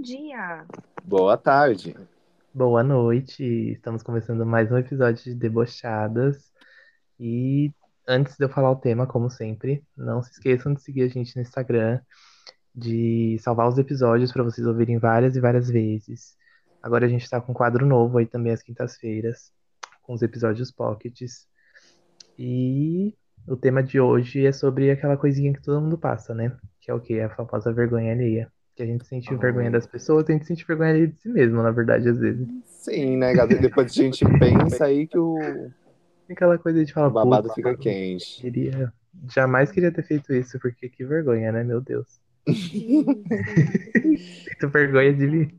Bom dia! Boa tarde. Boa noite. Estamos começando mais um episódio de Debochadas. E antes de eu falar o tema, como sempre, não se esqueçam de seguir a gente no Instagram, de salvar os episódios para vocês ouvirem várias e várias vezes. Agora a gente está com um quadro novo aí também às quintas-feiras, com os episódios pockets. E o tema de hoje é sobre aquela coisinha que todo mundo passa, né? Que é o quê? A famosa vergonha alheia. Que a gente sente vergonha das pessoas, a gente sente vergonha de si mesmo, na verdade, às vezes. Sim, né, Gabi? Depois a gente pensa aí que o Aquela coisa de falar, o babado "Putz, fica quente. queria, jamais queria ter feito isso, porque que vergonha, né? Meu Deus. Sinto vergonha de mim.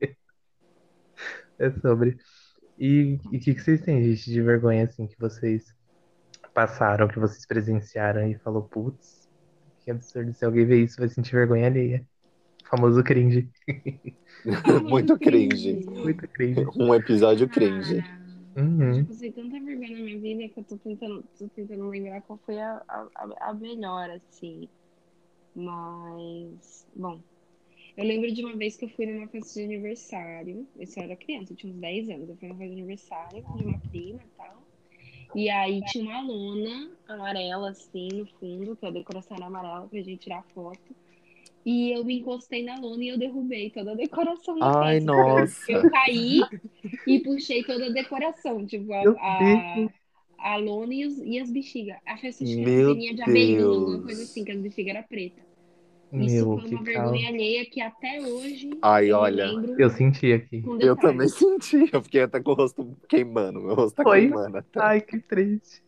É sobre. E o que, que vocês têm, gente, de vergonha, assim, que vocês passaram, que vocês presenciaram e falou, putz, que absurdo, se alguém ver isso vai sentir vergonha alheia. Famoso cringe. Muito cringe. Muito cringe. Um episódio cringe. Eu Uhum. já passei tanta vergonha na minha vida que eu tô tentando, tô tentando lembrar qual foi a, a, a- a melhor, assim. Mas, bom, eu lembro de uma vez que eu fui numa festa de aniversário. Eu só era criança, eu tinha uns 10 anos. Eu fui numa festa de aniversário de uma prima e tal. E aí tinha uma lona amarela, assim, no fundo, que a decoração era amarela pra gente tirar foto. E eu me encostei na lona e eu derrubei toda a decoração da Ai, festa. nossa. Eu caí e puxei toda a decoração, tipo, a, a, a lona e, os, e as bexigas. A festa tinha de Deus. alguma coisa assim, que as bexigas eram pretas. Isso Meu, foi que uma vergonha alheia que até hoje Ai, eu olha. lembro Eu senti aqui. Eu também senti. Eu fiquei até com o rosto queimando. Meu rosto tá Foi? queimando até. Ai, que triste.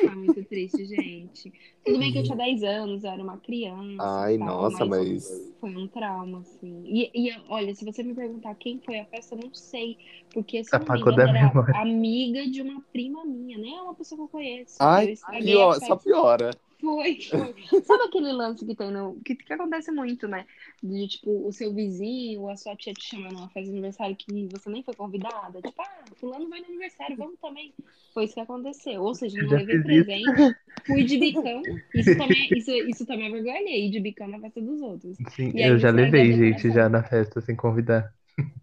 Foi muito triste, gente. Tudo bem que eu tinha 10 anos, eu era uma criança. Ai, tal, nossa, mas. Foi um trauma, assim. E, e, olha, se você me perguntar quem foi a festa, eu não sei. Porque, me Apagou da era memória. amiga de uma prima minha, nem é uma pessoa que eu conheço. Ai, eu pior, só piora. Foi, foi. Sabe aquele lance que tem no. Que, que acontece muito, né? De tipo, o seu vizinho ou a sua tia te chamando numa festa de aniversário que você nem foi convidada. Tipo, ah, fulano vai no aniversário, vamos também. Foi isso que aconteceu. Ou seja, não levei fiz isso. presente, fui de bicão. Isso também, isso, isso também é vergonha alheia, de bicão na festa dos outros. Sim, E aí eu já levei gente já na festa sem convidar.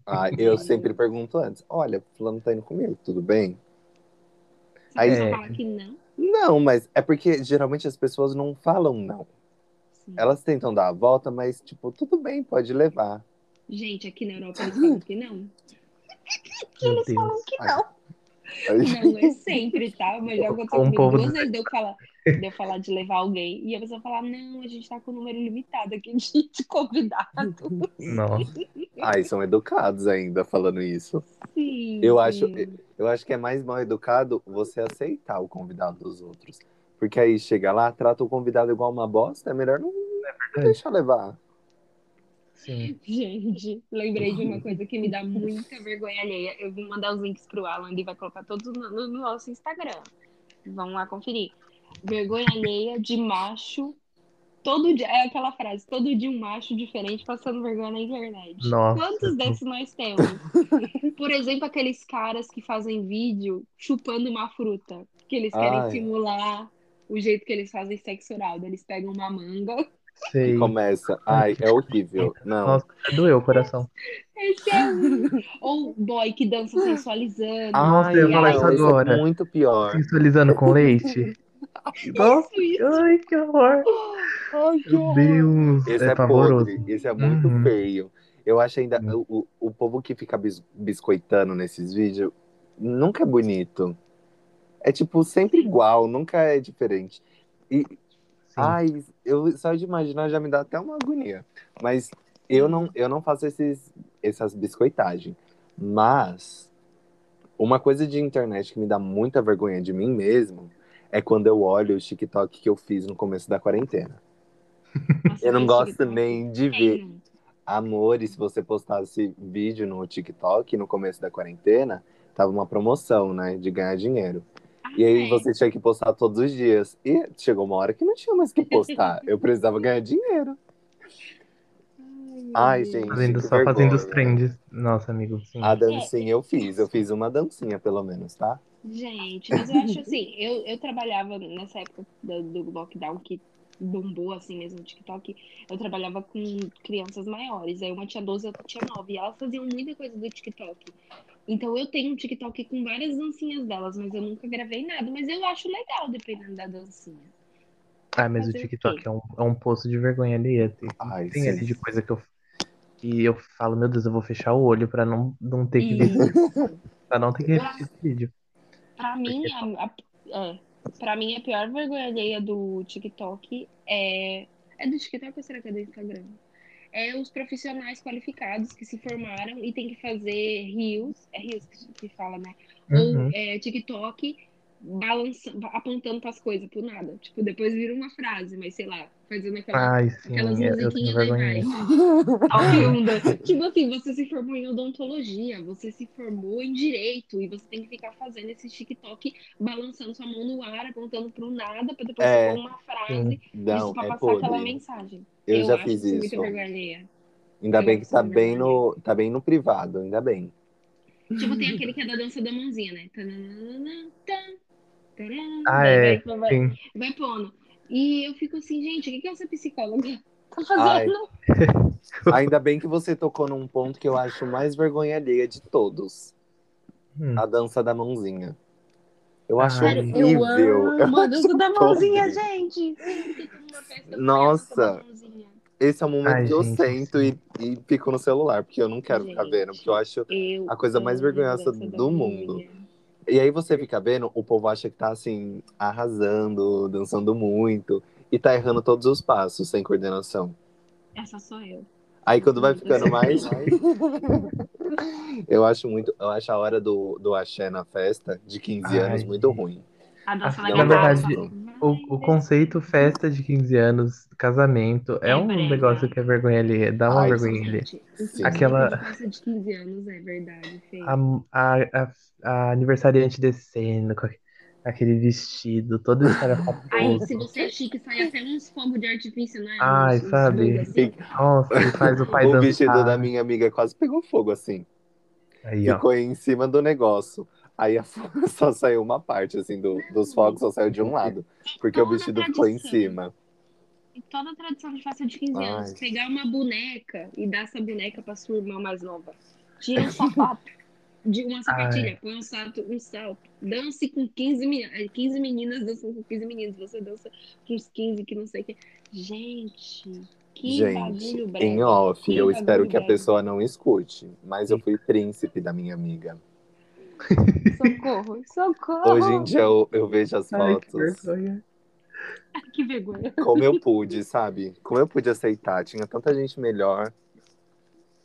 Ai, eu sempre pergunto antes: olha, fulano tá indo comigo, tudo bem? Você Aí- É. falar que não. Não, mas é porque geralmente as pessoas não falam não. Sim. Elas tentam dar a volta, mas, tipo, tudo bem, pode levar. Gente, aqui na Europa eles falam que não. Meu Eles falam que não. Não é sempre, tá? Mas já aconteceu Um comigo povo duas vezes de eu, falar, de eu falar de levar alguém e a pessoa falar, não, a gente tá com um número limitado aqui de, convidado. Nossa. Ai, são educados ainda falando isso. Sim, Eu acho, sim. eu acho que é mais mal educado você aceitar o convidado dos outros. Porque aí chega lá, trata o convidado igual uma bosta, é melhor não deixar levar. Sim. Gente, lembrei de uma coisa que me dá muita vergonha alheia. Eu vou mandar os links pro Alan e vai colocar todos no, no nosso Instagram. Vamos lá conferir. Vergonha alheia de macho. Todo dia, é aquela frase, todo dia um macho diferente passando vergonha na internet. Nossa. Quantos desses nós temos? Por exemplo, aqueles caras que fazem vídeo chupando uma fruta. Que eles querem Ai. simular o jeito que eles fazem sexo oral. Eles pegam uma manga. Sei. E começa. Ai, é horrível. Não. Nossa, doeu o coração. Esse é um. Ou boy que dança sensualizando. Nossa, Ai, eu ia falar não, isso esse agora. É muito pior. Sensualizando com leite. Nossa, Isso, isso. ai, que horror. Ai, que Meu horror. Deus, Esse é, é, pavoroso. podre. Esse é muito Uhum. feio. Eu acho ainda. Sim. O, o povo que fica bis- biscoitando nesses vídeos nunca é bonito. É tipo sempre igual, nunca é diferente. E. ai, eu só de imaginar já me dá até uma agonia. Mas eu não, eu não faço esses, essas biscoitagens. Mas uma coisa de internet que me dá muita vergonha de mim mesmo é quando eu olho o TikTok que eu fiz no começo da quarentena. Nossa, Eu não gosto TikTok nem de ver. Amor, e se você postasse vídeo no TikTok no começo da quarentena, tava uma promoção, né? De ganhar dinheiro. E aí é. você tinha que postar todos os dias. E chegou uma hora que não tinha mais que postar. Eu precisava ganhar dinheiro. Ai, gente. Fazendo, só fazendo os vergonha. trends. Nossa, amigo, sim. A dancinha eu fiz. Eu fiz uma dancinha, pelo menos, tá? Gente, mas eu acho assim, eu, eu trabalhava nessa época do, do lockdown que bombou assim mesmo no TikTok, eu trabalhava com crianças maiores. Aí uma tinha 12 e outra tinha 9. E elas faziam muita coisa do TikTok. Então eu tenho um TikTok com várias dancinhas delas, mas eu nunca gravei nada. Mas eu acho legal, dependendo da dancinha. Ah, mas o Fazer o TikTok quê? é um, é um poço de vergonha alheia. Tem, Ai, tem ali de coisa que eu, que eu falo, meu Deus, eu vou fechar o olho pra não, não ter que ver, Isso. pra não ter que repetir esse vídeo. Pra mim, a, a- é, pra mim, a pior vergonha alheia do TikTok é. É do TikTok ou será que é do Instagram? É os profissionais qualificados que se formaram e tem que fazer rios, é rios que, fala, né? Uhum. Ou é, TikTok balança, apontando pras coisas, por nada. Tipo, depois vira uma frase, mas sei lá, fazendo aquela, Ai, sim, aquelas eu, eu tenho musiquinhas vai. Tipo assim, você se formou em odontologia, você se formou em direito e você tem que ficar fazendo esse TikTok balançando sua mão no ar, apontando pro nada, pra depois É, uma frase, Não, isso pra é passar aquela mensagem. Eu já acho fiz isso vergonha. Ainda Eu bem que tá bem no, tá bem no privado, ainda bem. Tipo, tem aquele que é da dança da mãozinha, né? Tananana, tan, Ah, é, vai, vai, vai pondo. E eu fico assim, gente, o que que essa psicóloga tá fazendo? ainda bem que você tocou num ponto que eu acho mais vergonha alheia de todos. Hum. A dança da mãozinha. Eu acho Ai. Sério, eu horrível. amo a dança da mãozinha, gente. Eu eu Nossa. Esse é o momento Ai, que eu gente, sento e, e fico no celular, porque eu não quero ficar Gente, vendo, porque eu acho Eu a coisa mais vergonhosa do mundo. E aí você fica vendo, o povo acha que tá assim, arrasando, dançando muito, e tá errando todos os passos, sem coordenação. Essa sou eu. Aí quando vai ficando mais. eu. acho muito. Eu acho a hora do, do axé na festa de 15 anos Ai, muito ruim. A dança Na da Não garrafa. verdade, Vai O, o conceito festa de 15 anos, casamento, é, É um negócio que é vergonha alheia, dá uma Ai, vergonha conceito Sim. Aquela- de festa de 15 anos é verdade. A, a, a, a aniversariante descendo com aque- aquele vestido todo Aí, escarapatoso. se você é chique, sai até uns fogos de artifício, né? Ai, uns, sabe? assim. Nossa, e faz o pai o dançar. vestido da minha amiga quase pegou fogo assim. Aí, ó. Ficou em cima do negócio. Aí a só saiu uma parte, assim, do, dos fogos só saiu de um lado. Porque o vestido ficou em cima. E toda a tradição de festa de 15 anos, Ai. pegar uma boneca e dar essa boneca pra sua irmã mais nova. Tira um sapato de uma sapatilha, põe um salto, um salto. Dance com 15, meni- eh, 15 meninas, dançam com 15 meninos. Você dança com os 15 que não sei o que. Gente, que Gente, em off, eu espero que a breve. pessoa não escute. Mas eu fui príncipe da minha amiga. Socorro, socorro. Hoje em dia eu, eu vejo as Ai, que fotos. vergonha. Que vergonha. Como eu pude, sabe? Como eu pude aceitar. Tinha tanta gente melhor.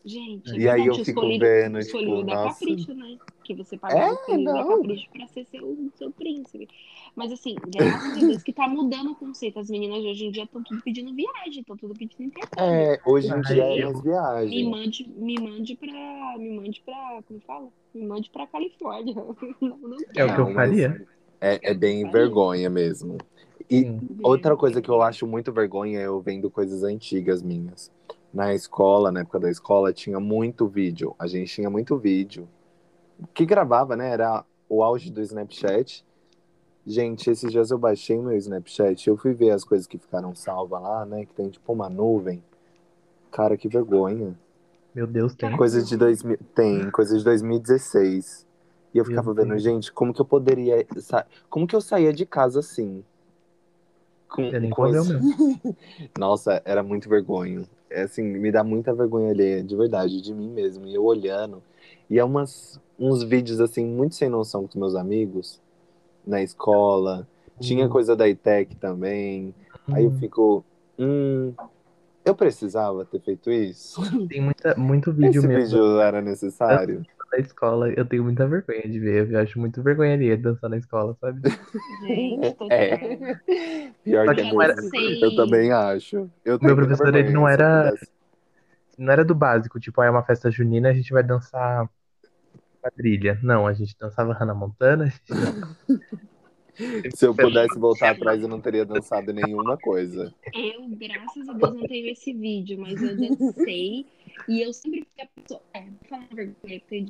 Gente, E aí eu fico escolhi- vendo, tipo, o da nossa. Capricho, né? Que você pagava É, o da. Capricho pra ser seu, seu príncipe. Mas assim, graças a Deus que tá mudando o conceito. As meninas hoje em dia estão tudo pedindo viagem, estão tudo pedindo intercâmbio. É, hoje em dia é as Me viagens. mande, me mande pra. Me mande pra. Como fala? Me mande pra Califórnia. Não, não É o que eu faria. É, é bem Faria. vergonha mesmo. E Sim. outra coisa que eu acho muito vergonha é eu vendo coisas antigas minhas. Na escola, na época da escola, tinha muito vídeo. A gente tinha muito vídeo. Que gravava, né? Era o auge do Snapchat. Gente, esses dias eu baixei meu Snapchat. Eu fui ver as coisas que ficaram salvas lá, né? Que tem tipo uma nuvem. Cara, que vergonha. Meu Deus, tem. Coisa de 2000. Tem, coisa de 2016. E eu ficava vendo, gente, como que eu poderia. sa- Como que eu saía de casa assim? Com, com o esse-. Nossa, era muito vergonha. É assim, me dá muita vergonha alheia, de verdade, de mim mesmo. E eu olhando. E é umas, uns vídeos, assim, muito sem noção com os meus amigos, na escola. Tinha Hum. coisa da ITEC também. Aí eu Hum, fico. Hum. Eu precisava ter feito isso? Tem muita, muito vídeo Esse mesmo vídeo era necessário? Na escola. Eu tenho muita vergonha de ver. Eu acho muito vergonha ali dançar na escola, sabe? Gente, tô É. Pior Só que que é era-. Eu também acho. Eu meu professor, ele não eu era-. Não era do básico, tipo, ah, é uma festa junina, a gente vai dançar quadrilha. Não, a gente dançava Hannah Montana. a gente Se eu pudesse voltar atrás, eu não teria dançado nenhuma coisa. Eu, graças a Deus, não tenho esse vídeo, mas eu dancei e eu sempre fui a pessoa. É, vou falar a vergonha, porque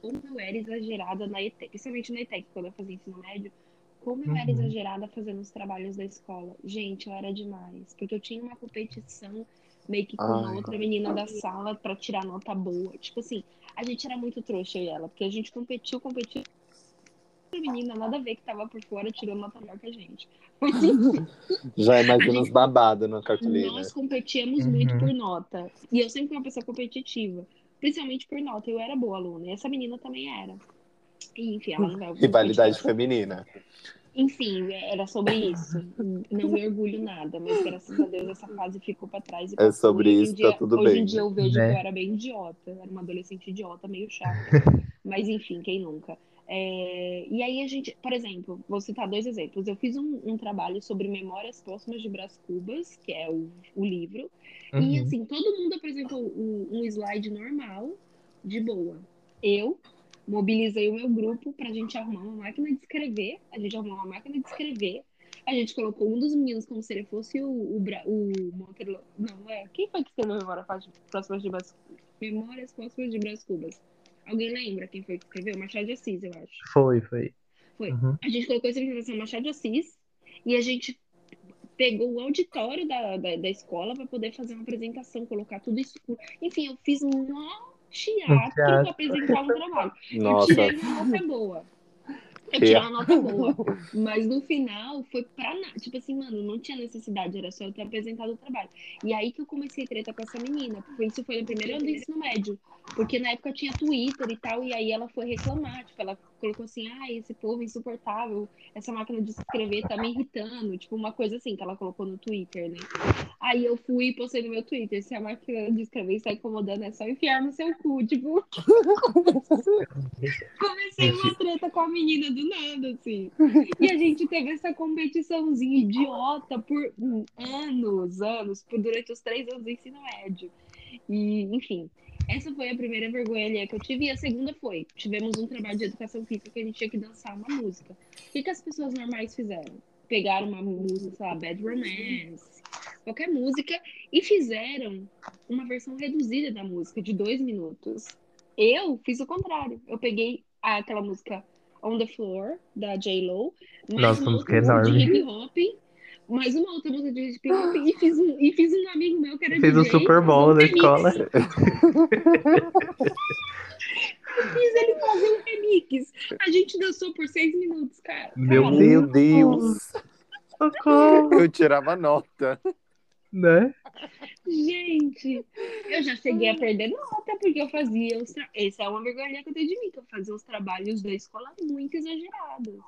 como eu era exagerada na ETEC, principalmente na ETEC, quando eu fazia ensino médio, Como eu era Uhum. exagerada fazendo os trabalhos da escola. Gente, eu era demais. Porque eu tinha uma competição meio que com uma Ai. outra menina da sala pra tirar nota boa. Tipo assim, a gente era muito trouxa eu e ela, porque a gente competiu, competiu. Menina, nada a ver que tava por fora, tirou nota melhor que a gente. Mas enfim, Já imagina os babados na cartolina. nós competíamos Uhum. muito por nota. E eu sempre fui uma pessoa competitiva. Principalmente por nota. Eu era boa aluna. E essa menina também era. E, enfim, ela não Rivalidade feminina. Enfim, era sobre isso. Não me orgulho nada, mas graças a Deus essa fase ficou pra trás. E É sobre hoje em isso, dia, tá tudo Hoje bem. em dia eu vejo Né? que eu era bem idiota. Era uma adolescente idiota, meio chata. mas enfim, quem nunca? É, E aí a gente, por exemplo, vou citar dois exemplos. Eu fiz um, um trabalho sobre Memórias Póstumas de Brás Cubas, que é o, o livro. E Uhum. assim, todo mundo apresentou um, um slide normal, de boa. Eu mobilizei o meu grupo pra gente arrumar uma máquina de escrever. A gente arrumou uma máquina de escrever. A gente colocou um dos meninos como se ele fosse o, o, o Monteiro. Não, é. Quem foi que escreveu Memórias Próximas de Brás Memórias Póstumas de Brás Cubas? Alguém lembra quem foi que escreveu? Machado de Assis, eu acho. Foi, foi. Foi. Uhum. A gente colocou essa apresentação Machado de Assis e a gente pegou o auditório da, da, da escola para poder fazer uma apresentação, colocar tudo escuro. Enfim, eu fiz um teatro teatro. para apresentar um trabalho. Eu Nossa, tirei uma nota boa. Eu tirei uma nota boa. Mas no final foi pra nada. Tipo assim, mano, não tinha necessidade, era só eu ter apresentado o trabalho. E aí que eu comecei a treta com essa menina. Porque isso foi no primeiro ano do ensino médio. Porque na época tinha Twitter e tal, e aí ela foi reclamar. Tipo, ela colocou assim, ah, esse povo insuportável, essa máquina de escrever tá me irritando. Tipo, uma coisa assim que ela colocou no Twitter, né? Aí eu fui e postei no meu Twitter, se a máquina de escrever está incomodando, é só enfiar no seu cu. Tipo, comecei uma treta com a menina do nada, assim. E a gente teve essa competiçãozinha idiota por anos, anos, por durante os três anos do ensino médio. E, enfim, essa foi a primeira vergonha que eu tive. E a segunda foi: tivemos um trabalho de educação física que a gente tinha que dançar uma música. O que, que as pessoas normais fizeram? Pegaram uma música, sei lá, Bad Romance, qualquer música, e fizeram uma versão reduzida da música, de dois minutos. Eu fiz o contrário. Eu peguei aquela música On the Floor, da J-Lo, mais Nossa, música música de hip hop, mais uma outra música de hip hop, e fiz um, e fiz um amigo meu que era Fez o DJ, Super Bowl um da remix. escola. Fiz ele fazer um remix. A gente dançou por seis minutos, cara. Meu Cara, meu Deus. Socorro, Eu tirava nota. né? Gente, eu já cheguei a perder nota porque eu fazia os tra... Essa é uma vergonha que eu tenho de mim, que eu fazia os trabalhos da escola muito exagerados.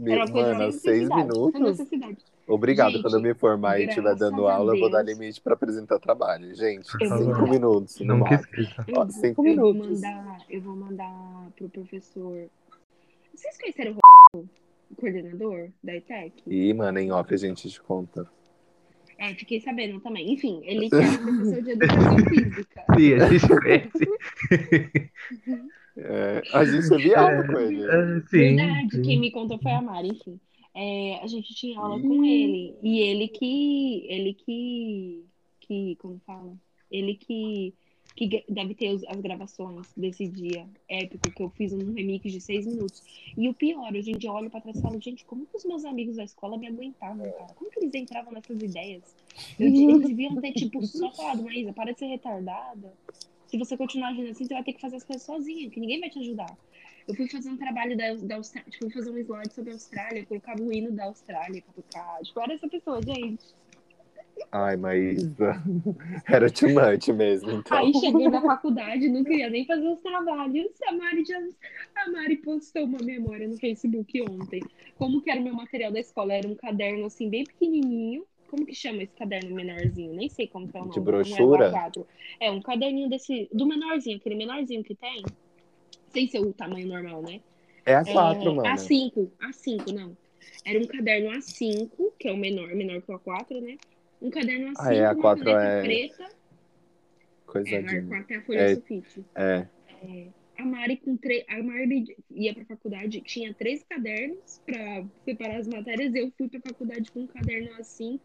Era uma coisa Mano, sem seis necessidade. Sem minutos? Obrigado. Gente, Quando eu me formar e estiver dando aula, eu vou dar limite pra apresentar trabalho. Gente, Eu vou cinco minutos. Nunca máximo. esqueça. Eu, Ó, vou- cinco eu vou minutos. mandar, eu vou mandar pro professor. Vocês conheceram o coordenador da ETEC? E, mano, em off a gente te conta. É, fiquei sabendo também. Enfim, ele que era professor de educação física. Sim, a gente conhece. É, a gente teve aula com ele. Ah, sim, Verdade, sim. quem me contou foi a Mari, enfim. É, a gente tinha aula com ele. E ele que. Ele que. que como fala? Ele que. Que deve ter os- as gravações desse dia épico que eu fiz um remix de seis minutos. E o pior, hoje em dia eu olho pra trás e falo, gente, como que os meus amigos da escola me aguentavam, cara? Como que eles entravam nessas ideias? Eu, eles deviam ter, tipo, só falado, Maísa, para de ser retardada. Se você continuar agindo assim, você vai ter que fazer as coisas sozinha, que ninguém vai te ajudar. Eu fui fazer um trabalho da, da Austrália, tipo, fui fazer um slide sobre a Austrália, colocava o hino da Austrália pra tocar. Tipo, era essa pessoa, gente. Ai, Maísa. Era too much mesmo, então. Aí cheguei na faculdade, não queria nem fazer os trabalhos. A Mari, já, a Mari postou uma memória no Facebook ontem. Como que era o meu material da escola? Era um caderno assim, bem pequenininho. Como que chama esse caderno menorzinho? Nem sei como que é o nome. De é brochura? A4. É um caderninho desse, do menorzinho, aquele menorzinho que tem. Sem ser o tamanho normal, né? É a quatro, É, mano. A5, A5, não. Era um caderno A5, que é o menor, menor que o A4, né? Um caderno A5, Ah, é, uma A4 caneta é- preta. É, o Coisadinha. A4 é a folha É. sulfite. É. A Mari com três. A Mari ia pra faculdade, tinha três cadernos pra separar as matérias. Eu fui pra faculdade com um caderno A5,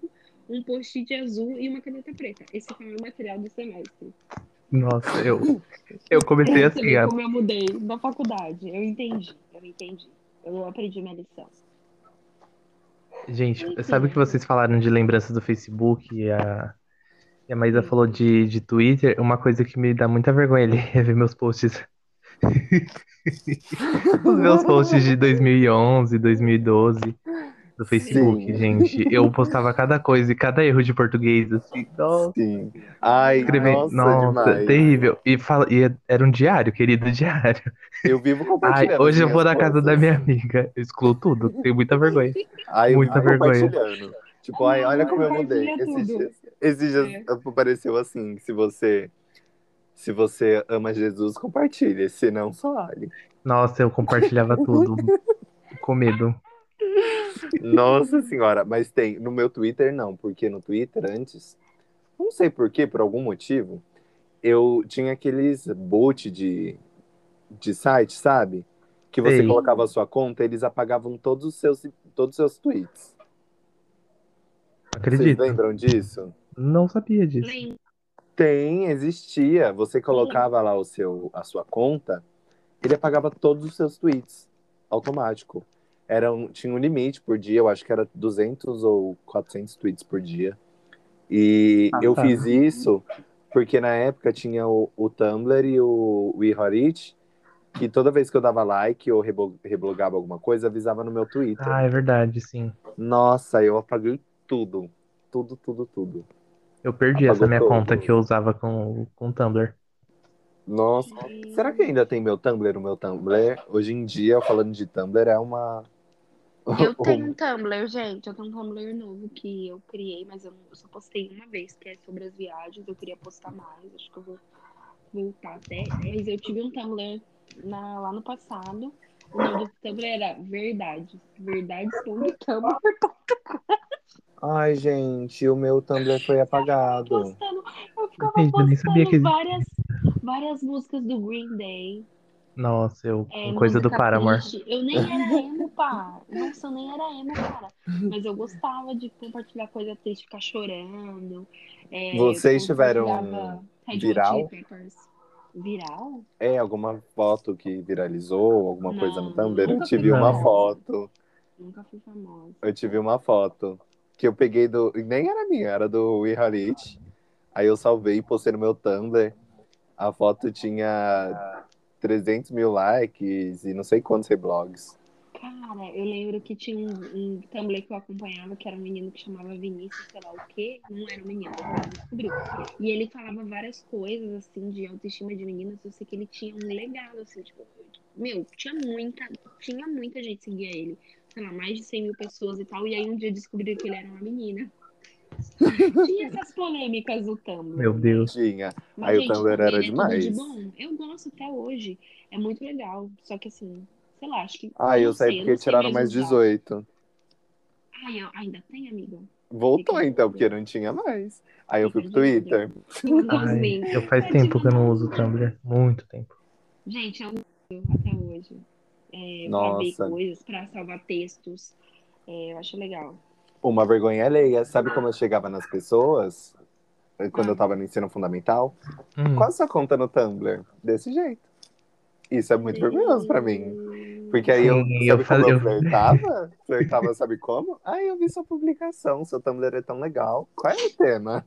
um post-it azul e uma caneta preta. Esse foi o meu material do semestre. Nossa, eu, eu comecei Você assim, vê a- como eu mudei da faculdade. Eu entendi, eu entendi. Eu aprendi minha lição. Gente, sabe o que vocês falaram de lembranças do Facebook e a, e a Maísa falou de, de Twitter? Uma coisa que me dá muita vergonha ali é ver meus posts. Os meus posts de 2011, 2012 do Facebook, Sim. gente. Eu postava cada coisa e cada erro de português, assim. Nossa, Sim. Ai, escrever. nossa, Nossa, demais. terrível. E, fala, e era um diário, querido diário. Eu vivo Ai, compartilhando. hoje eu vou na casa da minha amiga. Eu excluo tudo, tenho muita vergonha. Ai, muita vivo vergonha. Tipo, ai, olha como eu mudei. Esses tudo. dias, esses dias apareceu assim, se você se você ama Jesus, compartilhe, se não, só olhe. Nossa, eu compartilhava tudo. Com medo. Nossa senhora, mas tem, no meu Twitter não, porque no Twitter antes, não sei por quê, por algum motivo, eu tinha aqueles bot de, de site, sabe? Que você Sei. colocava a sua conta, eles apagavam todos os seus, todos os seus tweets. Vocês Acredito. lembram disso? Não sabia disso. Lembro. Tem, existia. Você colocava lá o seu, a sua conta, ele apagava todos os seus tweets, automático. Era um, tinha um limite por dia, eu acho que era 200 ou 400 tweets por dia. E Ah, eu tá. fiz isso porque na época tinha o, o Tumblr e o WeHorit, que toda vez que eu dava like ou reblogava alguma coisa, avisava no meu Twitter. Ah, é verdade, sim. Nossa, eu apaguei tudo. Tudo, tudo, tudo. Eu perdi Apagou essa minha todo. conta que eu usava com, com Tumblr. Nossa, será que ainda tem meu Tumblr? O meu Tumblr, hoje em dia, falando de Tumblr, é uma. Eu tenho um Tumblr, gente. Eu tenho um Tumblr novo que eu criei, mas eu, só postei uma vez, que é sobre as viagens. Eu queria postar mais, acho que eu vou voltar até. Mas eu tive um Tumblr na- lá no passado. O nome do Tumblr era Verdade. Verdades.tumblr. Ai, gente, o meu Tumblr foi apagado. Postando. Eu ficava Gente, eu que postando várias, várias músicas do Green Day. Nossa, eu É, com coisa do Paramore. triste. Eu nem era emo, pá. Nossa, eu nem era emo, cara. Mas eu gostava de compartilhar coisa triste, ficar chorando. É, Vocês tiveram viral? Viral? É, alguma foto que viralizou, alguma coisa no Não, Tumblr? Eu tive uma famosa. foto. Nunca fui famosa. Eu tive uma foto que eu peguei do. Nem era minha, era do WeHalit. Aí eu salvei e postei no meu Tumblr. A foto tinha 300 mil likes e não sei quantos reblogs. Cara, eu lembro que tinha um, um Tumblr que eu acompanhava, que era um menino que chamava Vinícius, sei lá o quê. Não era um menino, eu descobri. E ele falava várias coisas, assim, de autoestima de meninas. Eu sei que ele tinha um legado, assim, tipo... Meu, tinha muita, tinha muita gente seguia ele. Sei lá, mais de 100 mil pessoas e tal. E aí um dia descobriram que ele era uma menina. tinha essas polêmicas do Tumblr. Meu Deus. Tinha. Mas, Aí o gente, Tumblr também era é tudo de demais. bom. Eu gosto até hoje. É muito legal. Só que assim, sei lá, acho que. Ah, eu sei, porque tiraram mais usar. 18. Ai, eu- ainda tem, amiga? Voltou Fica então, porque não tinha mais. Aí eu fui pro Twitter. Ai, eu faz Vai tempo te que eu não uso o um- Tumblr. Muito tempo. Gente, eu uso até hoje. É, pra ver Nossa. coisas, pra salvar textos. É, eu acho legal. Uma vergonha alheia. Sabe como eu chegava nas pessoas? Quando Ah. eu tava no ensino fundamental? Hum, Qual a sua conta no Tumblr? Desse jeito. Isso é muito vergonhoso pra mim. Porque aí eu, Sim, sabe eu como faz- eu flertava? Flertava, sabe como? Ai, eu vi sua publicação, seu Tumblr é tão legal. Qual é o tema?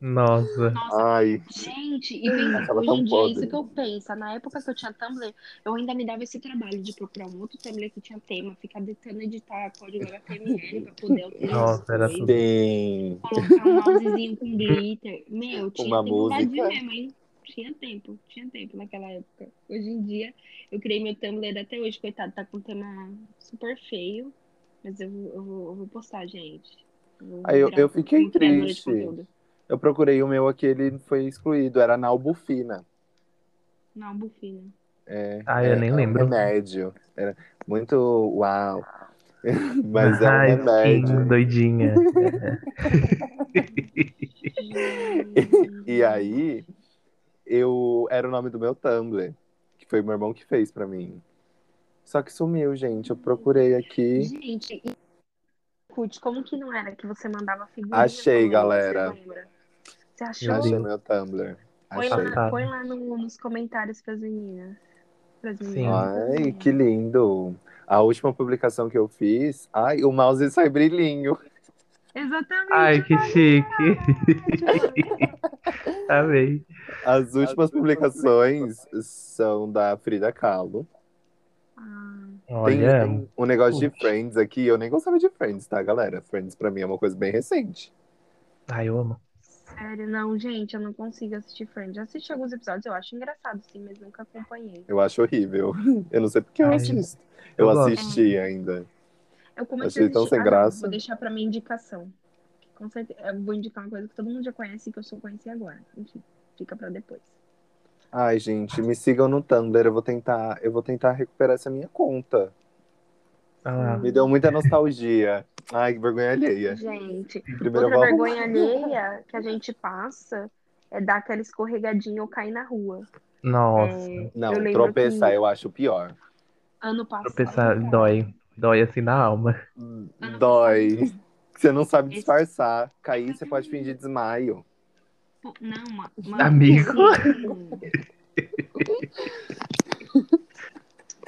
Nossa. Nossa, Ai, Gente, e Tava hoje tão em dia é isso que eu penso. Na época que eu tinha Tumblr, eu ainda me dava esse trabalho de procurar um outro Tumblr que tinha tema, ficar tentando editar código HTML pra poder alterar Nossa, era tudo. sim. colocar um mousezinho com glitter. Meu, tinha Uma tempo mesmo, hein? Tinha tempo, tinha tempo naquela época. Hoje em dia, eu criei meu Tumblr até hoje, coitado, tá com um tema super feio. Mas eu vou, eu eu vou postar, gente. vou Aí eu- eu fiquei de triste. Eu procurei o meu aqui, ele foi excluído. Era na Albufina. Não, bufina. É, Ah, eu é- nem é um lembro. remédio. Era muito uau. Mas é um Ai, remédio. sim, doidinha. E aí, eu era o nome do meu Tumblr, que foi meu irmão que fez pra mim. Só que sumiu, gente. Eu procurei aqui. Gente, e... Como que não era que você mandava figurinha? Achei, galera. Você lembra? Você achou? Meu Achei meu Tumblr. Põe Achei. lá, põe lá no- nos comentários pras meninas. Pras Sim. meninas. Ai, que lindo. A última publicação que eu fiz, ai, o mouse sai brilhinho. Exatamente. Ai, que chique. Amei. As últimas publicações são da Frida Kahlo. Ah, Tem, Olha, tem um negócio de Friends aqui. Eu nem gostava de Friends, tá, galera? Friends pra mim é uma coisa bem recente. ai, eu amo. Sério, não, gente, eu não consigo assistir Friends. Já assisti alguns episódios, eu acho engraçado, sim, mas nunca acompanhei. Eu acho horrível. Eu não sei porque eu Ai, assisto. Eu eu assisti ainda. Eu comecei Achei a tão assistir. sem Ah, não, graça. vou deixar pra minha indicação. Com certeza, eu vou indicar uma coisa que todo mundo já conhece e que eu só conheci agora. Enfim, fica pra depois. Ai, gente, me sigam no Tumblr. Eu vou tentar, eu vou tentar recuperar essa minha conta. Ah. Me deu muita nostalgia. Ai, que vergonha alheia. Gente, Primeiro outra vergonha alheia que a gente passa é dar aquela escorregadinha ou cair na rua. Nossa, É, Não, eu tropeçar que eu acho pior. ano passado. tropeçar dói. Dói assim na alma. Ano Dói. Você não sabe Esse- disfarçar. Cair, você pode fingir desmaio. Não, ma- mano. Amigo.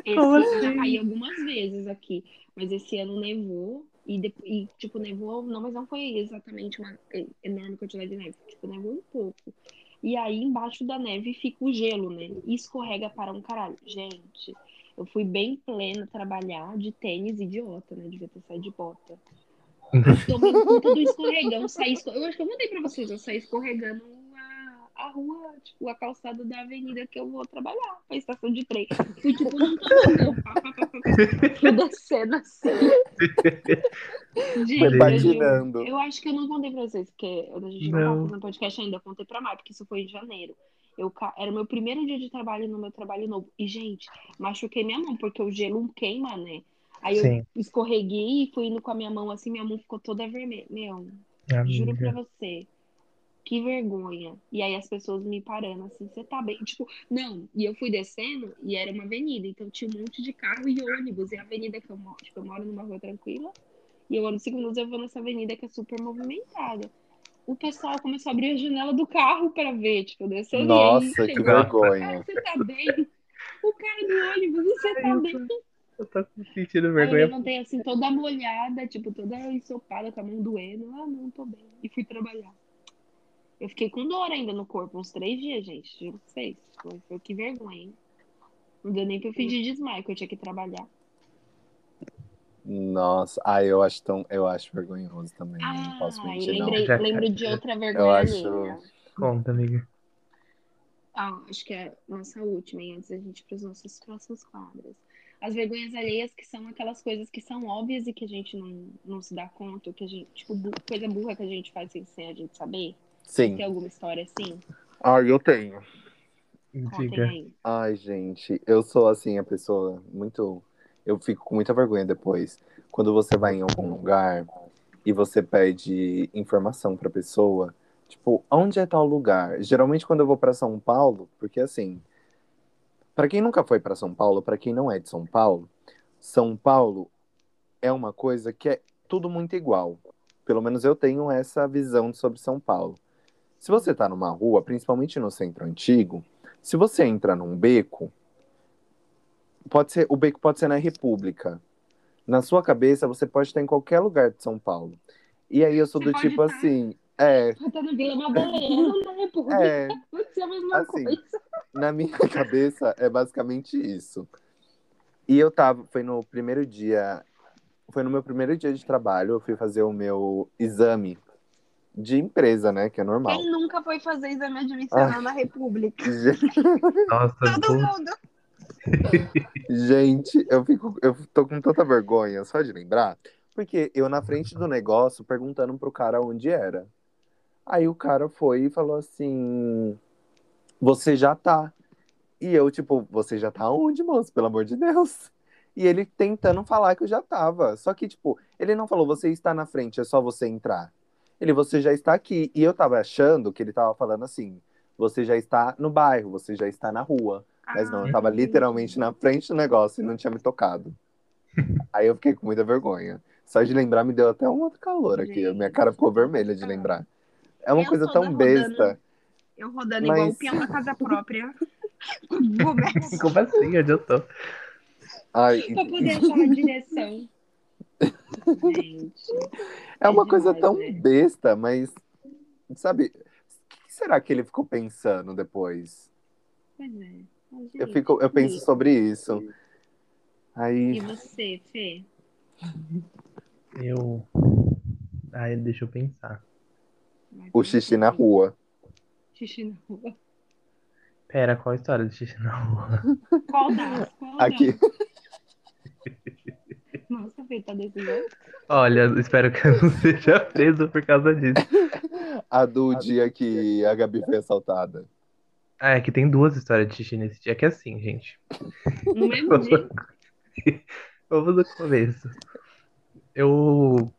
Esse Como eu já assim? caí algumas vezes aqui, mas esse ano nevou e, de- e, tipo, nevou, não, mas não foi exatamente uma enorme quantidade de neve, tipo, nevou um pouco. E aí embaixo da neve fica o gelo, né? E escorrega para um caralho. Gente, eu fui bem plena trabalhar de tênis idiota, né? Devia ter saído de bota. Tomando conta do escorregão, saí esco- Eu acho que eu mandei pra vocês, eu saí escorregando a, rua, tipo, a calçada da avenida que eu vou trabalhar, a estação de trem. Fui tipo pá, pá. fui descendo assim. Gente, Foi eu, eu acho que eu não contei pra vocês, porque a gente não, Não. tá fazendo podcast ainda, eu contei pra Mar, porque isso foi em janeiro. Eu, era o meu primeiro dia de trabalho no meu trabalho novo. E, gente, machuquei minha mão, porque o gelo queima, né? Aí eu Sim, escorreguei e fui indo com a minha mão assim, minha mão ficou toda vermelha. Meu, juro pra amiga. você. Que vergonha. E aí as pessoas me parando assim, você tá bem? Tipo, não. E eu fui descendo e era uma avenida, então tinha um monte de carro e ônibus. E a avenida que eu moro, tipo, eu moro numa rua tranquila. E eu ando cinco minutos, eu vou nessa avenida que é super movimentada. O pessoal começou a abrir a janela do carro pra ver, tipo, descendo. Nossa, aí, que chegou, vergonha. "Ah, você tá bem? O cara do ônibus, você tá bem? Eu tô sentindo Aí eu vergonha. levantei assim, toda molhada, tipo, toda ensopada, com a mão doendo. Ah, não, tô bem. E fui trabalhar. Eu fiquei com dor ainda no corpo, uns três dias, gente. Juro pra vocês. Foi, foi que vergonha, hein? Não deu nem pra eu fingir desmaio, que eu tinha que trabalhar. Nossa, ai, eu acho tão, eu acho vergonhoso também. não posso Ah, mentir, lembrei, Já- lembro de outra Eu vergonha acho. alheia. Conta, amiga. Ah, acho que é a nossa última, hein, antes da gente ir para os nossos próximos quadros. As vergonhas alheias que são aquelas coisas que são óbvias e que a gente não, não se dá conta, que a gente, tipo, bu- coisa burra que a gente faz sem, sem a gente saber. Tem Sim. alguma história assim? Ai, eu tenho. Diga. Ai, gente, eu sou assim, a pessoa muito. Eu fico com muita vergonha depois. Quando você vai em algum lugar e você pede informação pra pessoa, tipo, onde é tal lugar? Geralmente quando eu vou pra São Paulo, porque assim, pra quem nunca foi pra São Paulo, pra quem não é de São Paulo, São Paulo é uma coisa que é tudo muito igual. Pelo menos eu tenho essa visão sobre São Paulo. Se você tá numa rua, principalmente no centro antigo, se você entra num beco, pode ser, o beco pode ser na República. Na sua cabeça, você pode estar em qualquer lugar de São Paulo. E aí eu sou Você do tipo estar- assim, é, Vila Madalena, na República. é, Pode ser a mesma assim, coisa. na minha cabeça é basicamente isso. E eu tava, foi no primeiro dia, foi no meu primeiro dia de trabalho, eu fui fazer o meu exame de empresa, né, que é normal. Quem nunca foi fazer exame admissional na República? Nossa, Todo pô, mundo. Gente, eu fico, eu tô com tanta vergonha só de lembrar, porque eu na frente do negócio perguntando pro cara onde era. Aí o cara foi e falou assim: "Você já tá". E eu tipo, "Você já tá onde, moço? Pelo amor de Deus". E ele tentando falar que eu já tava. Só que tipo, ele não falou: "Você está na frente, é só você entrar". Ele: "Você já está aqui". E eu tava achando que ele tava falando assim: "Você já está no bairro, você já está na rua". Mas não, eu tava Ah, literalmente na frente do negócio e não tinha me tocado. Aí eu fiquei com muita vergonha. Só de lembrar me deu até um outro calor aqui. A minha cara ficou vermelha de lembrar. É uma Eu coisa tão rodando. besta. Eu rodando Mas- igual o peão da casa própria. Como assim? Onde eu tô? Ai, Pra poder achar a direção. Gente. É uma coisa tão besta, mas sabe, o que será que ele ficou pensando depois? Pois é. Eu fico, eu penso e- sobre isso. E Aí, você, Fê? Eu. Ai, deixa eu pensar. O xixi na rua. Xixi na rua. Pera, qual a história do xixi na rua? Qual das? Qual Aqui, das? Nossa, Fê, tá desse jeito? Olha, espero que eu não seja preso por causa disso. a do dia que a Gabi foi assaltada. Ah, é que tem duas histórias de xixi nesse dia, que é assim, gente. No mesmo dia? Vamos do começo. Eu.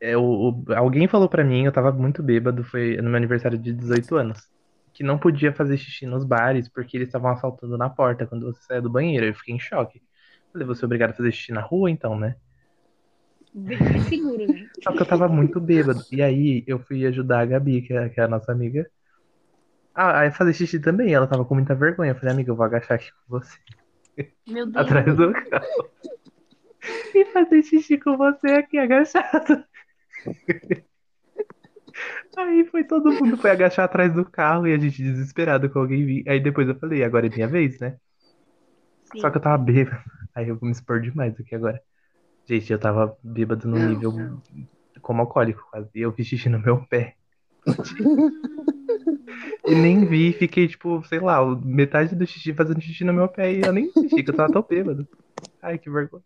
eu o- alguém falou pra mim, eu tava muito bêbado, foi no meu aniversário de 18 anos, que não podia fazer xixi nos bares porque eles estavam assaltando na porta quando você saia do banheiro. Eu fiquei em choque. Falei, vou ser obrigado a fazer xixi na rua então, né? Bem seguro, né? Só que eu tava muito bêbado. E aí eu fui ajudar a Gabi, que é, que é a nossa amiga, a, a fazer xixi também. Ela tava com muita vergonha. Eu falei, amiga, eu vou agachar aqui com você, Meu Deus. atrás do carro. E fazer xixi com você aqui agachado. Aí foi todo mundo foi agachar atrás do carro e a gente desesperado com alguém vir. Aí depois eu falei, agora é minha vez, né? Sim. Só que eu tava bêbado. Aí eu vou me expor demais aqui agora. Gente, eu tava bêbado num nível como alcoólico quase. E eu fiz xixi no meu pé. E nem vi, fiquei tipo, sei lá, metade do xixi fazendo xixi no meu pé e eu nem senti que eu tava tão bêbado. Ai, que vergonha.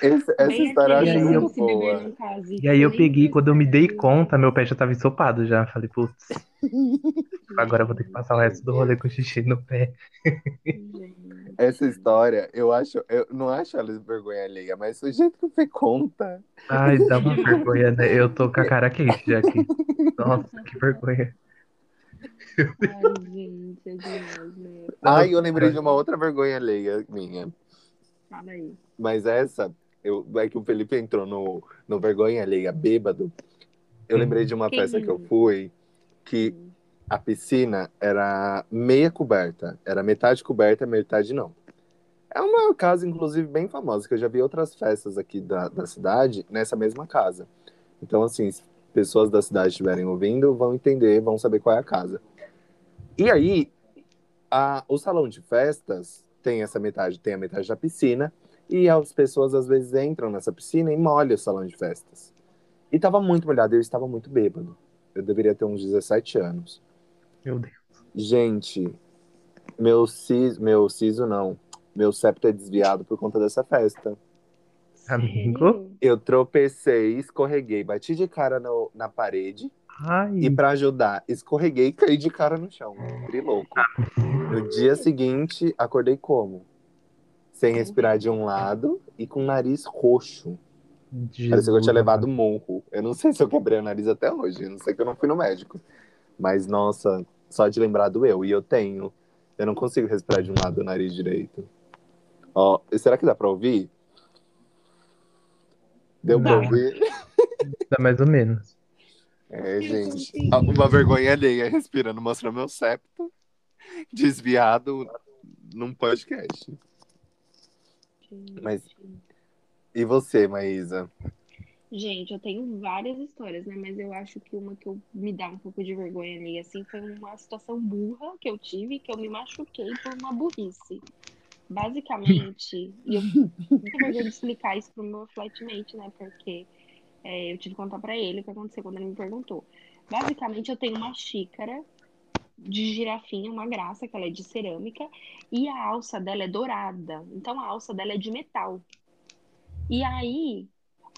Esse- essa Bem história eu E aí eu- muito boa. não. E aí eu peguei, quando eu me dei conta, meu pé já tava ensopado já. Falei, putz, agora eu vou ter que passar o resto do rolê com xixi no pé. Essa história, eu acho, eu não acho ela vergonha alheia, mas o jeito que você conta. Ai, dá uma vergonha, né? Eu tô com a cara quente já aqui. Nossa, que vergonha. Ai, gente, é demais, né? Ai, eu lembrei de uma outra vergonha alheia minha. Fala aí. Mas essa, eu, é que o Felipe entrou no, no vergonha alheia bêbado. Eu lembrei de uma festa que eu fui que a piscina era meia coberta. Era metade coberta, metade não. É uma casa, inclusive, bem famosa, que eu já vi outras festas aqui da, da cidade nessa mesma casa. Então, assim, se pessoas da cidade estiverem ouvindo, vão entender, vão saber qual é a casa. E aí, a- o salão de festas tem essa metade, tem a metade da piscina, e as pessoas às vezes entram nessa piscina e molham o salão de festas. E tava muito molhado, eu estava muito bêbado. Eu deveria ter uns 17 anos. Meu Deus. Gente, meu siso, meu siso não, meu septo é desviado por conta dessa festa. Amigo? Eu tropecei, escorreguei, bati de cara no- na parede Ai, e pra ajudar, escorreguei e caí de cara no chão. Trilouco. No dia seguinte, acordei como? Sem respirar de um lado e com o nariz roxo. Parecia que eu Jesus tinha levado murro. Eu não sei se eu quebrei o nariz até hoje. Eu não sei que eu não fui no médico. Mas, nossa, só de lembrar doeu. E eu tenho. Eu não consigo respirar de um lado do nariz direito. Ó, será que dá pra ouvir? Deu pra ouvir? Dá mais ou menos. É, Eu gente. Ah, Uma vergonha alheia respirando, mostrando meu septo desviado num podcast. Mas- E você, Maísa? Gente, eu tenho várias histórias, né? Mas eu acho que uma que eu, me dá um pouco de vergonha ali, assim, foi uma situação burra que eu tive, que eu me machuquei por uma burrice. Basicamente, e eu tenho vergonha de explicar isso pro meu flatmate, né? Porque é, eu tive que contar pra ele o que aconteceu quando ele me perguntou. Basicamente, eu tenho uma xícara de girafinha, uma graça, que ela é de cerâmica, e a alça dela é dourada. Então, a alça dela é de metal. E aí,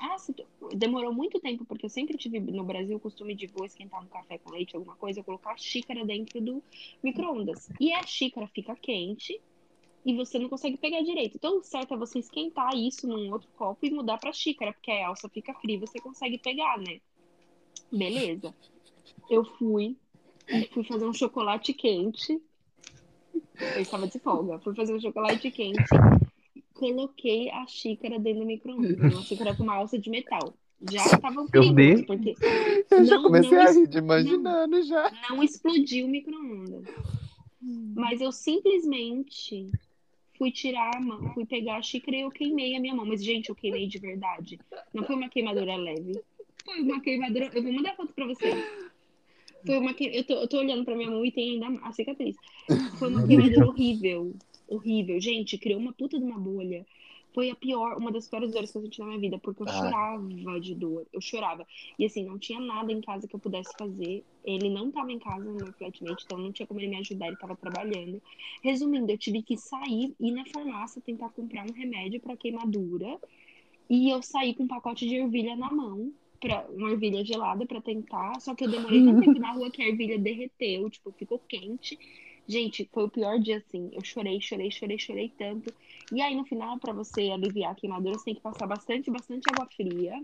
ah, demorou muito tempo, porque eu sempre tive no Brasil o costume de vou esquentar um café com leite, alguma coisa, colocar a xícara dentro do micro-ondas. E a xícara fica quente e você não consegue pegar direito. Então, o certo é você esquentar isso num outro copo e mudar pra xícara, porque a alça fica fria e você consegue pegar, né? Beleza. Eu fui, fui fazer um chocolate quente. Eu estava de folga. Fui fazer um chocolate quente coloquei a xícara dentro do micro-ondas. Uma xícara com uma alça de metal. Já estava Meu perigoso, Deus. porque Eu já Não, comecei não a rir de imaginando já. não explodiu o micro-ondas. Mas eu simplesmente fui tirar a mão, fui pegar a xícara e eu queimei a minha mão. Mas, gente, eu queimei de verdade. Não foi uma queimadura leve. Foi uma queimadura. Eu vou mandar foto pra vocês. Foi uma que... eu, tô, eu tô olhando pra minha mão e tem ainda a cicatriz. Foi uma queimadura horrível. Horrível. Gente, criou uma puta de uma bolha. Foi a pior, uma das piores dores que eu senti na minha vida, porque eu Ah. chorava de dor. Eu chorava. E assim, não tinha nada em casa que eu pudesse fazer. Ele não tava em casa, meu flatmate, então não tinha como ele me ajudar, ele tava trabalhando. Resumindo, eu tive que sair, ir na farmácia, tentar comprar um remédio pra queimadura. E eu saí com um pacote de ervilha na mão, pra, uma ervilha gelada pra tentar. Só que eu demorei tanto tempo na rua que a ervilha derreteu, tipo, ficou quente. Gente, foi o pior dia assim. Eu chorei, chorei, chorei, chorei tanto. E aí, no final, pra você aliviar a queimadura, você tem que passar bastante, bastante água fria.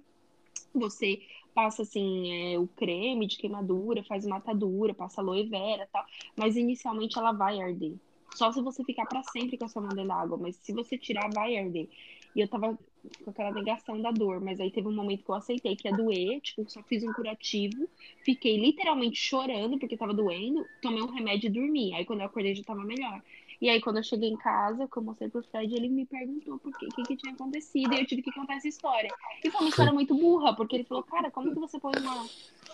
Você passa, assim, é, o creme de queimadura, faz uma atadura, passa aloe vera tal. Mas inicialmente ela vai arder. Só se você ficar pra sempre com a sua mão dentro da água. Mas se você tirar, vai arder. E eu tava com aquela negação da dor. Mas aí teve um momento que eu aceitei que ia doer. Tipo, só fiz um curativo. Fiquei literalmente chorando porque tava doendo. Tomei um remédio e dormi. Aí quando eu acordei já tava melhor. E aí, quando eu cheguei em casa, que eu mostrei pro Fred, ele me perguntou por quê, o que, que tinha acontecido. E eu tive que contar essa história. E foi uma história muito burra, porque ele falou, cara, como que você põe uma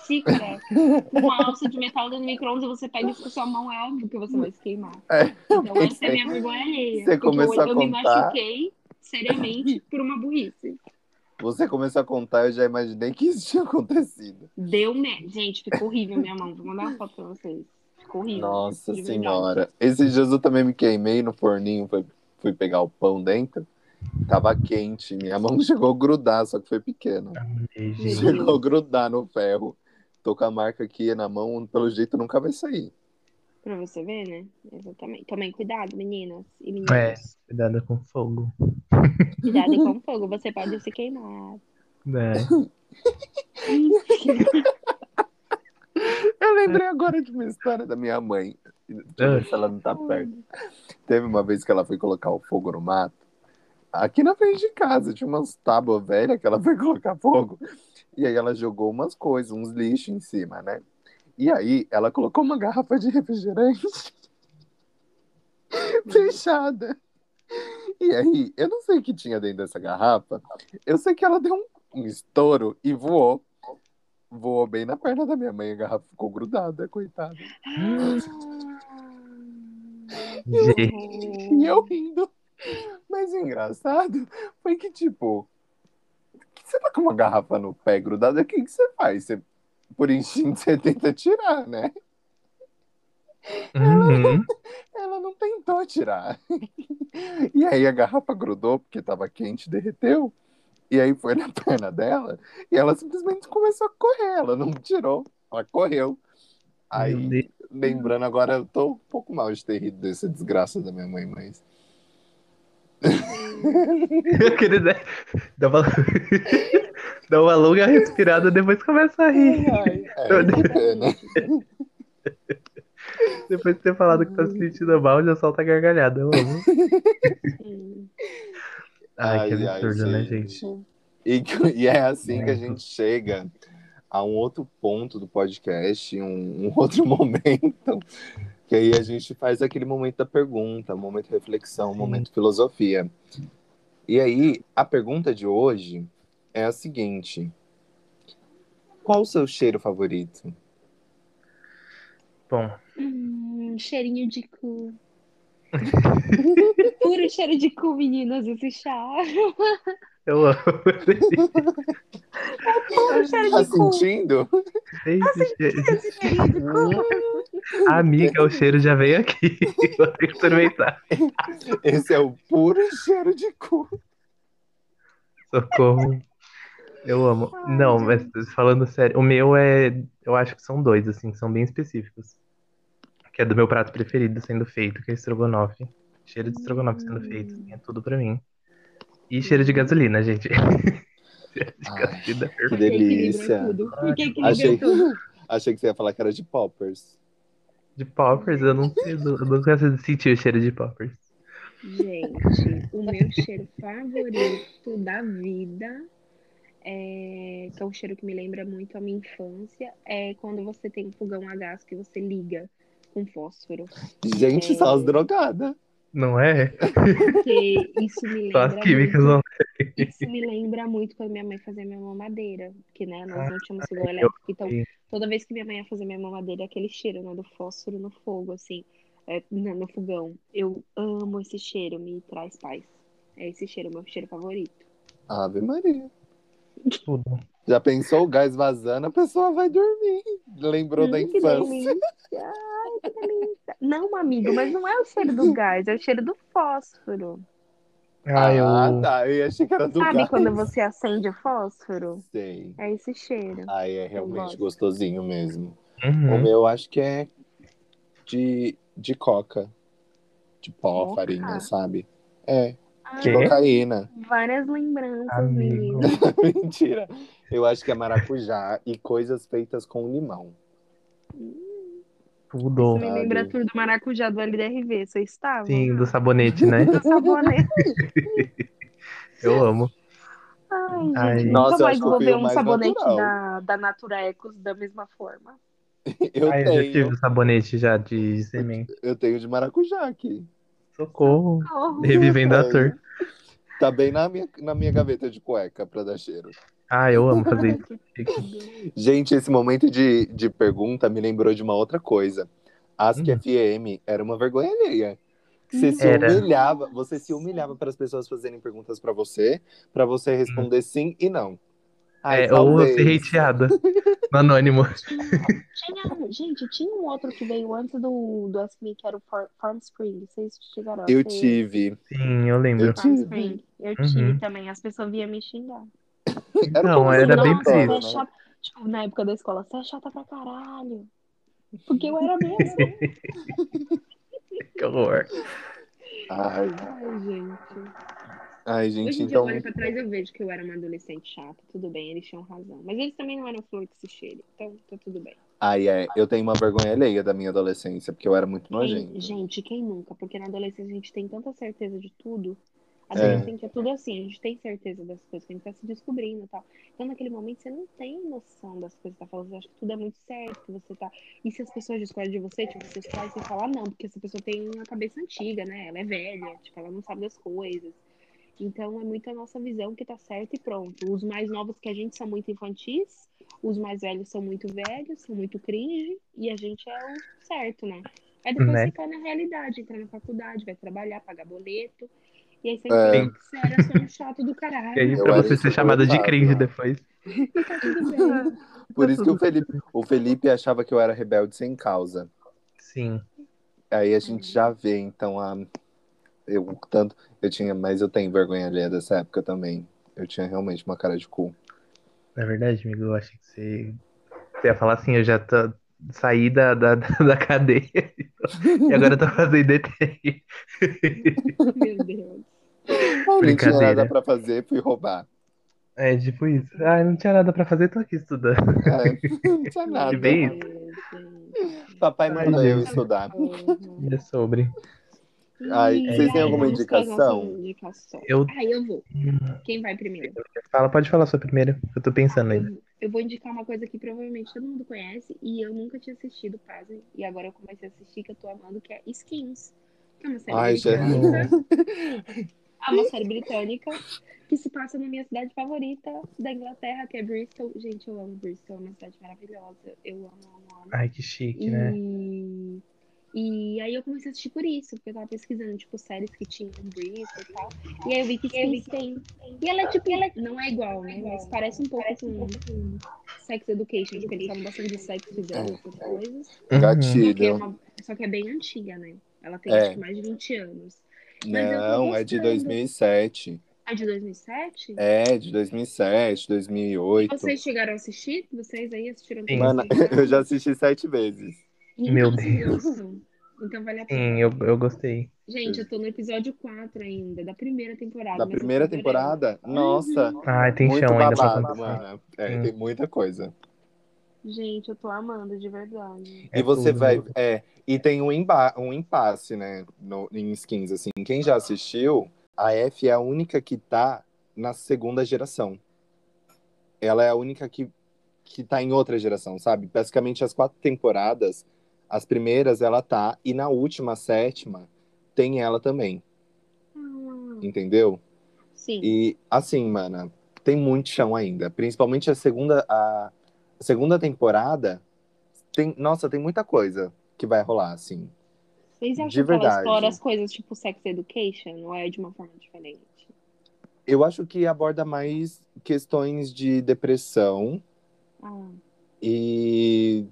xícara com uma alça de metal dentro do micro-ondas e você pega isso com sua mão, é óbvio que você vai se queimar. É, Então essa é minha vergonha alheia. Você começou eu, a eu me contar. machuquei seriamente por uma burrice. Você começou a contar, eu já imaginei que isso tinha acontecido. Deu merda. Gente, ficou horrível minha mão. Vou mandar uma foto pra vocês. Ficou horrível. Nossa senhora. Esses dias eu também me queimei no forninho, fui, fui pegar o pão dentro. Tava quente, minha mão chegou a grudar, só que foi pequena. Ai. Chegou a grudar no ferro. Tô com a marca aqui na mão, pelo jeito nunca vai sair. Pra você ver, né? Exatamente. Tomem cuidado, meninas e meninos. É, cuidado com fogo. Cuidado com fogo, você pode se queimar. Né? Eu lembrei agora de uma história da minha mãe. Se ela não tá perto. Teve uma vez que ela foi colocar o fogo no mato. Aqui na frente de casa, tinha umas tábuas velhas que ela foi colocar fogo. E aí ela jogou umas coisas, uns lixos em cima, né? E aí ela colocou uma garrafa de refrigerante fechada. E aí, eu não sei o que tinha dentro dessa garrafa. Eu sei que ela deu um, um estouro e voou. Voou bem na perna da minha mãe. A garrafa ficou grudada, coitada. Gente, E eu rindo. Mas o engraçado foi que, tipo, você tá com uma garrafa no pé grudada, o que, que você faz? Você, por instinto, você tenta tirar, né? uhum. Ela não tentou tirar. E aí a garrafa grudou porque tava quente, derreteu. E aí foi na perna dela e ela simplesmente começou a correr. Ela não tirou, ela correu. Aí, lembrando agora, eu tô um pouco mal de ter rido dessa desgraça da minha mãe, mas. Eu queria dar- dar uma... longa respirada, depois começa a rir. Ai, é, que pena. Depois de ter falado que tá se sentindo mal, já solta a gargalhada. Eu amo. Hum. Ai, que Ai, ai, absurdo, né, gente? E, e é assim que a gente chega a um outro ponto do podcast, um, um outro momento, que aí a gente faz aquele momento da pergunta, momento de reflexão, um Sim. momento de filosofia. E aí, a pergunta de hoje é a seguinte: Qual o seu cheiro favorito? Bom, Hum, cheirinho de cu. Puro cheiro de cu, meninas, esse chá. eu amo. Puro cheiro Tá de cu. sentindo? Gente, Esse cheirinho de cu. amiga, o cheiro já veio aqui. Vou ter que experimentar. Esse é o puro cheiro de cu. Socorro. Eu amo. Não, mas falando sério, o meu é. Eu acho que são dois, assim, são bem específicos. Que é do meu prato preferido sendo feito, que é estrogonofe. Cheiro de estrogonofe sendo feito, assim, é tudo pra mim. E cheiro de gasolina, gente. cheiro de Ai, gasolina é Que delícia. equilibra Achei, tudo. achei que você ia falar que era de poppers. De poppers, eu não sei, eu consigo sentir o cheiro de poppers. Gente, o meu cheiro favorito da vida, é, que é um cheiro que me lembra muito a minha infância, é quando você tem um fogão a gás que você liga com fósforo. Gente, É. só as drogadas. Não é? Porque isso me Só as lembra químicas muito, vão. isso me lembra muito quando minha mãe fazia minha mamadeira. Porque, né, nós não tínhamos fogão eu elétrico. Então, toda vez que minha mãe ia fazer minha mamadeira, aquele cheiro, né, do fósforo no fogo, assim, é, no, no fogão. Eu amo esse cheiro, me traz paz. É esse cheiro, meu cheiro favorito. Ave Maria. Tudo. Já pensou o gás vazando, a pessoa vai dormir. Lembrou da Hum, que infância. Ai, que delícia. Não, amigo, mas não é o cheiro do gás, é o cheiro do fósforo. Ah, eu. tá. Eu achei que era do Sabe gás. quando você acende o fósforo? Sei. É esse cheiro. Aí é realmente gosto. gostosinho mesmo. O Uhum. meu acho que é de, de coca. De pó, Coca? farinha, sabe? É, de Quê? cocaína. Várias lembranças, Amigo. menino. Mentira. Eu acho que é maracujá e coisas feitas com limão. Tudo. Isso me lembra tudo do maracujá do LDRV. Você estava? Sim, do sabonete, né? Do sabonete. Eu amo. Ai, Ai. gente, Nossa, nunca eu mais que vou ver um sabonete natural. da, da Natura Ecos da mesma forma. Eu Ai, eu já tenho. tive sabonete já de semente. Eu tenho de maracujá aqui. Socorro. Oh, Revivendo ator. Tá bem na minha, na minha gaveta de cueca pra dar cheiro. Ah, eu amo fazer isso. Gente, esse momento de, de pergunta me lembrou de uma outra coisa. Ask Hum. FM era uma vergonha alheia. Você se Era. humilhava, você se humilhava para as pessoas fazerem perguntas pra você, pra você responder sim e não. Ai, É, ou ser hateada no anônimo. tinha, gente, tinha um outro que veio antes do, do Ask Me, que era o Farm Spring. Vocês chegaram a Eu ter? tive. Sim, eu lembro. Eu Farm tive. Spring. Eu Uhum. tive também. As pessoas vinham me xingar. Era Não, era bem é né? chata. Tipo, na época da escola, você é chata pra caralho. Porque eu era mesmo. Que horror. Ai, Ai, gente. Ai, Hoje gente, em dia eu então. olho pra trás e eu vejo que eu era uma adolescente chata. Tudo bem, eles tinham razão. Mas eles também não eram flor que se cheire. Então, tá tudo bem. Ai, é, eu tenho uma vergonha alheia da minha adolescência, porque eu era muito Quem- nojento. gente, quem nunca? Porque na adolescência a gente tem tanta certeza de tudo. É. Adolescente é. tudo assim, a gente tem certeza das coisas, que a gente tá se descobrindo e tal. Então, naquele momento, você não tem noção das coisas que tá falando. Você acha que tudo é muito certo, que você tá. E se as pessoas discordam de você, tipo, seus pais, você fala, não, porque essa pessoa tem uma cabeça antiga, né? Ela é velha, tipo, ela não sabe das coisas. Então, é muito a nossa visão que tá certa e pronto. Os mais novos que a gente são muito infantis, os mais velhos são muito velhos, são muito cringe, e a gente é o certo, né? Aí depois Né? você cai na realidade, entra na faculdade, vai trabalhar, pagar boleto. E aí você É. entende que você era só um chato do E aí, caralho. Pra você ser chamada de cringe depois. E tá tudo bem. Por isso que o Felipe, o Felipe achava que eu era rebelde sem causa. Sim. Aí a gente já vê, então, a. Eu tanto. Eu tinha, mas eu tenho vergonha alheia dessa época também. Eu tinha realmente uma cara de cu. Na verdade, amigo, eu achei que você, você ia falar assim, eu já tô, saí da, da, da cadeia e agora eu tô fazendo DT. Meu Deus. Não tinha nada pra fazer, fui roubar. É, tipo isso. Ah, não tinha nada pra fazer, tô aqui estudando. É, não tinha nada. bem. Papai Ai, mandou eu estudar. É sobre. Ai, E vocês têm aí, alguma indicação? indicações. Eu- Ah, eu vou. Quem vai primeiro? Fala, pode falar sua primeira. Eu tô pensando ainda. Eu, vou indicar uma coisa que provavelmente todo mundo conhece e eu nunca tinha assistido, pasmem. E agora eu comecei a assistir, que eu tô amando, que é Skins. Que é uma série Ai, britânica. É uma série britânica que se passa na minha cidade favorita da Inglaterra, que é Bristol. Gente, eu amo Bristol, é uma cidade maravilhosa. Eu amo, amo, amo. Ai, que chique, né? E, e aí eu comecei a assistir por isso, porque eu tava pesquisando, tipo, séries que tinham Bristol e tal. E aí eu vi que Skins tem. E ela é tipo, ela é- não é igual, né? Mas parece um pouco com Sex Education, porque eles falam bastante de sexo e drogas, essas coisas. Uhum. Só que, é Gatilho. uma- só que é bem antiga, né? Ela tem É. acho que mais de 20 anos. Mas Não, é de gostando. 2007. É de 2007? É, de 2007, 2008. Vocês chegaram a assistir? Vocês aí assistiram. Mano, eu já assisti sete vezes. Então Meu vocês Deus. Então vale a pena. Sim, eu, eu gostei. Gente, eu tô no episódio 4 ainda, da primeira temporada. Da primeira temporada, nossa, Ai, tem muito chão ainda pra babado, mano. É, Sim. tem muita coisa. Gente, eu tô amando, de verdade. É e você tudo. vai. É, e tem um, emba um impasse, né? No, em skins, assim. Quem já assistiu, a F é a única que tá na segunda geração. Ela é a única que, que tá em outra geração, sabe? Basicamente, as quatro temporadas, as primeiras ela tá, e na última, sétima, tem ela também, Ah, entendeu? sim. E assim, mana, tem muito chão ainda. Principalmente a segunda, a segunda temporada. Tem, nossa, tem muita coisa que vai rolar, assim. Vocês acham de que ela verdade. explora as coisas tipo sex education ou é de uma forma diferente? Eu acho que aborda mais questões de depressão Ah, e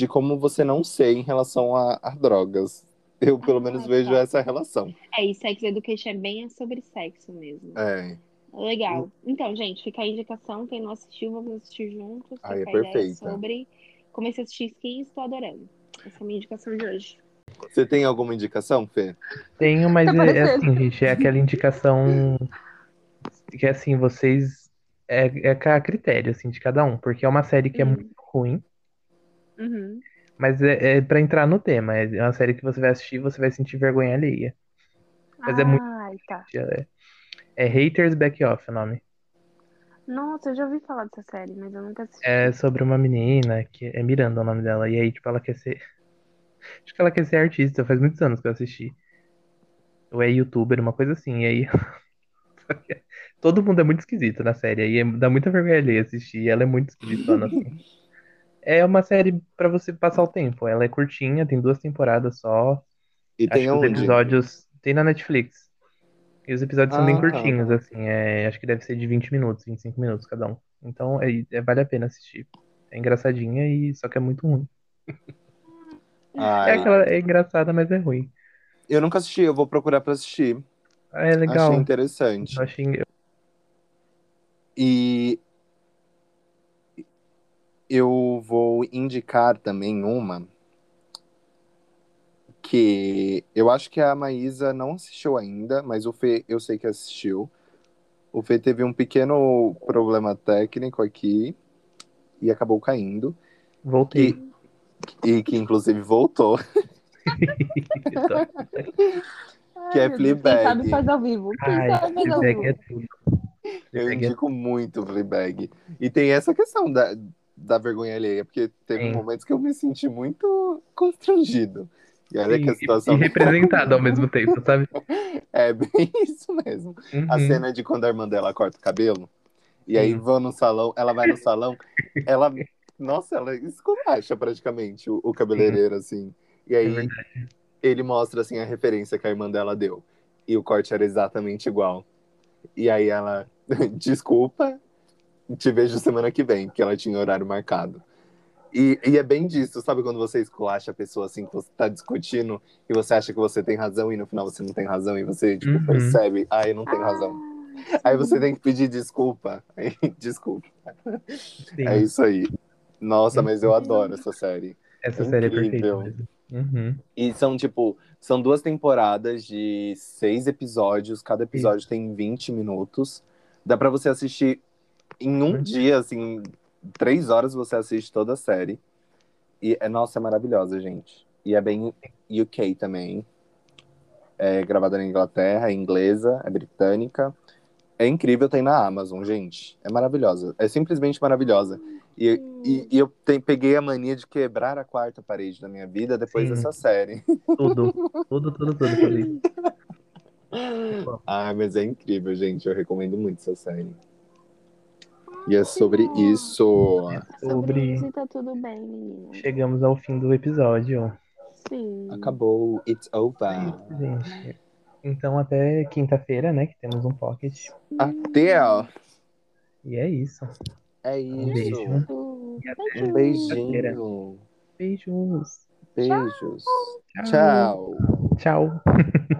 de como você não ser em relação a, a drogas. Eu, pelo Ah, menos, tá. vejo essa relação. é, e sex education é bem sobre sexo mesmo. É. Legal. Então, gente, fica a indicação. Quem não assistiu, vamos assistir juntos. Ai, é ideia perfeita. sobre. Comecei a assistir Skins, estou adorando. Essa é a minha indicação de hoje. Você tem alguma indicação, Fê? Tenho, mas Tá é, é assim, gente, é aquela indicação que assim, vocês é, é a critério assim de cada um, porque é uma série que é Hum. muito ruim, Uhum. mas é, é para entrar no tema, é uma série que você vai assistir e você vai sentir vergonha alheia. Mas é muito- Ai, tá. É, é Haters Back Off o nome. Nossa, eu já ouvi falar dessa série, mas eu nunca assisti. É sobre uma menina que é Miranda o nome dela, e aí tipo ela quer ser acho que ela quer ser artista, faz muitos anos que eu assisti. Ou é youtuber, uma coisa assim, e aí Todo mundo é muito esquisito na série, aí é- dá muita vergonha alheia assistir, e ela é muito esquisitona, assim. É uma série pra você passar o tempo. Ela é curtinha, tem duas temporadas só. E Acho tem que os onde? episódios tem na Netflix. E os episódios são bem Ah, tá. curtinhos, assim. É, acho que deve ser de 20 minutos, 25 minutos cada um. Então é, é- vale a pena assistir. É engraçadinha e só que é muito ruim. É Ai, aquela é engraçada, mas é ruim. eu nunca assisti, eu vou procurar pra assistir. Ah, É legal. Achei interessante. Eu achei E eu vou indicar também uma que eu acho que a Maísa não assistiu ainda, mas o Fê eu sei que assistiu. O Fê teve um pequeno problema técnico aqui e acabou caindo. voltei. E que inclusive voltou, que é Deus, Quem sabe Fleabag. faz ao vivo. Quem Ai, sabe faz ao Fleabag é vivo. tudo. Eu Fleabag é indico muito Fleabag. E tem essa questão da, da vergonha alheia, porque teve Sim. momentos que eu me senti muito constrangido. E olha que a situação e representado ao mesmo tempo, sabe? é bem isso mesmo. A Uhum. cena de quando a irmã dela corta o cabelo, e aí Sim. vão no salão, ela vai no salão, ela. Nossa, ela esculacha praticamente o, o cabeleireiro, assim. E É aí verdade. ele mostra assim a referência que a irmã dela deu. E o corte era exatamente igual. E aí ela, desculpa, te vejo semana que vem, que ela tinha horário marcado. E, e é bem disso, sabe quando você esculacha a pessoa assim, que você tá discutindo e você acha que você tem razão e no final você não tem razão e você, tipo, Uhum. percebe, ah, eu não tenho razão. Aí você tem que pedir desculpa. Aí, desculpa. Sim. É isso aí. Nossa, mas eu adoro essa série. Essa É série é perfeita mesmo. Uhum. E são, tipo, são duas temporadas de seis episódios. Cada episódio tem 20 minutos. Dá pra você assistir em um Uhum. dia, assim, três horas você assiste toda a série. E, é, nossa, é maravilhosa, gente. E é bem UK também. É gravada na Inglaterra, é inglesa, é britânica. É incrível, tem na Amazon, gente. É maravilhosa. É simplesmente maravilhosa. E, e, e eu te- peguei a mania de quebrar a quarta parede da minha vida depois Sim. dessa série. Tudo, tudo, tudo, tudo. tudo. Ah, mas é incrível, gente. Eu recomendo muito essa série. E é sobre isso. Sobre Sobre. isso tá tudo bem, menina. Chegamos ao fim do episódio. Sim. Acabou. It's É over. gente. Então até quinta-feira, né? Que temos um pocket. Até, ó. E é isso. É Um isso. beijo. Um beijinho. Beijos. Beijos. Tchau. Tchau. Tchau.